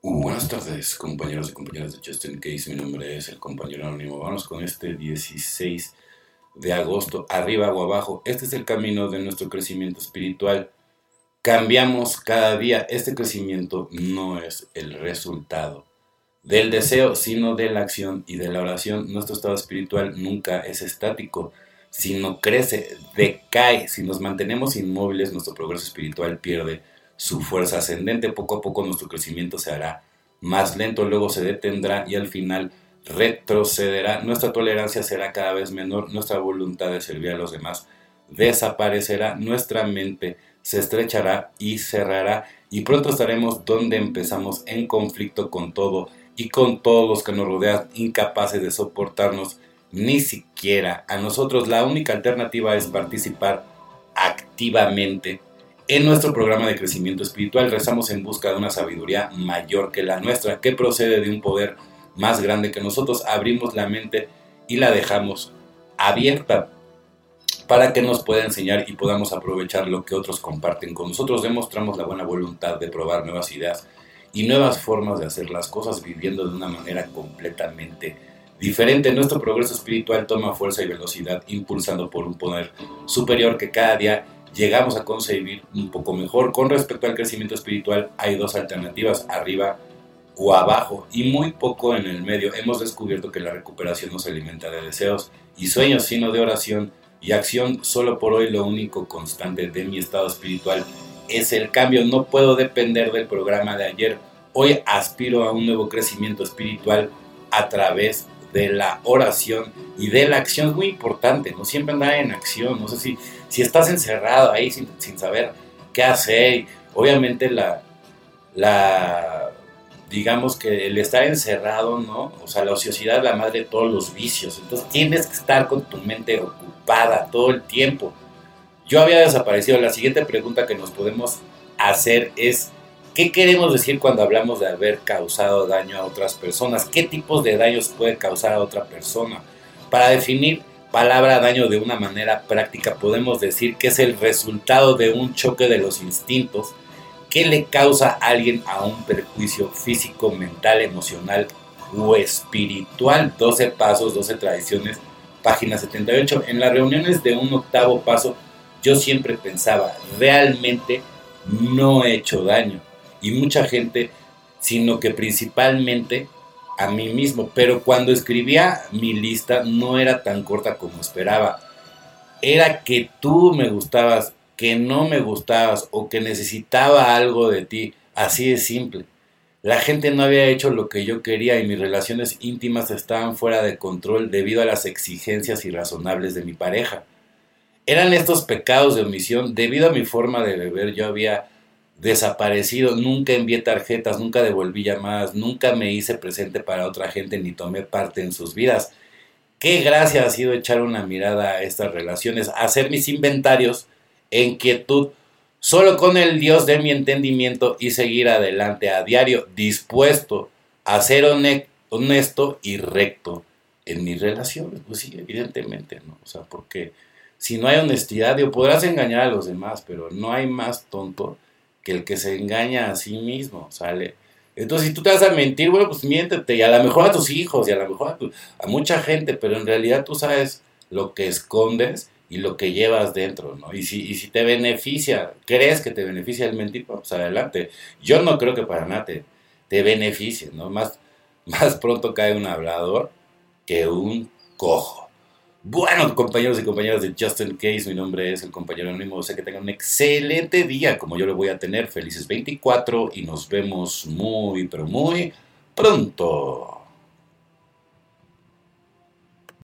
Buenas tardes, compañeros y compañeras de Justin Case. Mi nombre es el compañero anónimo. Vamos con este 16 de agosto, arriba o abajo. Este es el camino de nuestro crecimiento espiritual. Cambiamos cada día. Este crecimiento no es el resultado del deseo, sino de la acción y de la oración. Nuestro estado espiritual nunca es estático, sino crece, decae. Si nos mantenemos inmóviles, nuestro progreso espiritual pierde su fuerza ascendente. Poco a poco nuestro crecimiento se hará más lento, luego se detendrá y al final retrocederá. Nuestra tolerancia será cada vez menor, nuestra voluntad de servir a los demás desaparecerá, nuestra mente se estrechará y cerrará y pronto estaremos donde empezamos en conflicto con todo y con todos los que nos rodean, incapaces de soportarnos ni siquiera a nosotros. La única alternativa es participar activamente en nuestro programa de crecimiento espiritual rezamos en busca de una sabiduría mayor que la nuestra, que procede de un poder más grande que nosotros. Abrimos la mente y la dejamos abierta para que nos pueda enseñar y podamos aprovechar lo que otros comparten con nosotros. Demostramos la buena voluntad de probar nuevas ideas y nuevas formas de hacer las cosas viviendo de una manera completamente diferente. Nuestro progreso espiritual toma fuerza y velocidad impulsado por un poder superior que cada día llegamos a concebir un poco mejor. Con respecto al crecimiento espiritual, hay dos alternativas, arriba o abajo, y muy poco en el medio. Hemos descubierto que la recuperación no se alimenta de deseos y sueños, sino de oración y acción. Solo por hoy lo único constante de mi estado espiritual es el cambio. No puedo depender del programa de ayer. Hoy aspiro a un nuevo crecimiento espiritual a través de la oración y de la acción. Es muy importante, no siempre andar en acción. No sé si, si estás encerrado ahí sin, saber qué hacer. Obviamente la, la, digamos que el estar encerrado, ¿no? O sea, la ociosidad es la madre de todos los vicios. Entonces tienes que estar con tu mente ocupada todo el tiempo. Yo había desaparecido. La siguiente pregunta que nos podemos hacer es, ¿Qué queremos decir cuando hablamos de haber causado daño a otras personas? ¿Qué tipos de daños puede causar a otra persona? Para definir palabra daño de una manera práctica podemos decir que es el resultado de un choque de los instintos que le causa a alguien a un perjuicio físico, mental, emocional o espiritual. 12 pasos, 12 tradiciones, página 78. En las reuniones de un octavo paso yo siempre pensaba, realmente no he hecho daño y mucha gente, sino que principalmente a mí mismo. Pero cuando escribía mi lista no era tan corta como esperaba. Era que tú me gustabas, que no me gustabas o que necesitaba algo de ti. Así de simple. La gente no había hecho lo que yo quería y mis relaciones íntimas estaban fuera de control debido a las exigencias irrazonables de mi pareja. Eran estos pecados de omisión debido a mi forma de beber. Yo había desaparecido, nunca envié tarjetas, nunca devolví llamadas, nunca me hice presente para otra gente ni tomé parte en sus vidas. Qué gracia ha sido echar una mirada a estas relaciones, hacer mis inventarios en quietud, solo con el Dios de mi entendimiento y seguir adelante a diario, dispuesto a ser honesto y recto en mis relaciones. Pues sí, evidentemente, ¿no? O sea, porque si no hay honestidad, Dios podrás engañar a los demás, pero no hay más tonto que el que se engaña a sí mismo, ¿sale? Entonces, si tú te vas a mentir, bueno, pues miéntete, y a lo mejor a tus hijos, y a lo mejor a, mucha gente, pero en realidad tú sabes lo que escondes y lo que llevas dentro, ¿no? Y si, y si te beneficia, crees que te beneficia el mentir, pues adelante. Yo no creo que para nada te, te beneficie, ¿no? Más, más pronto cae un hablador que un cojo. Bueno, compañeros y compañeras de Justin Case, mi nombre es el compañero anónimo. Sé que tengan un excelente día, como yo lo voy a tener. Felices 24 y nos vemos muy, pero muy pronto.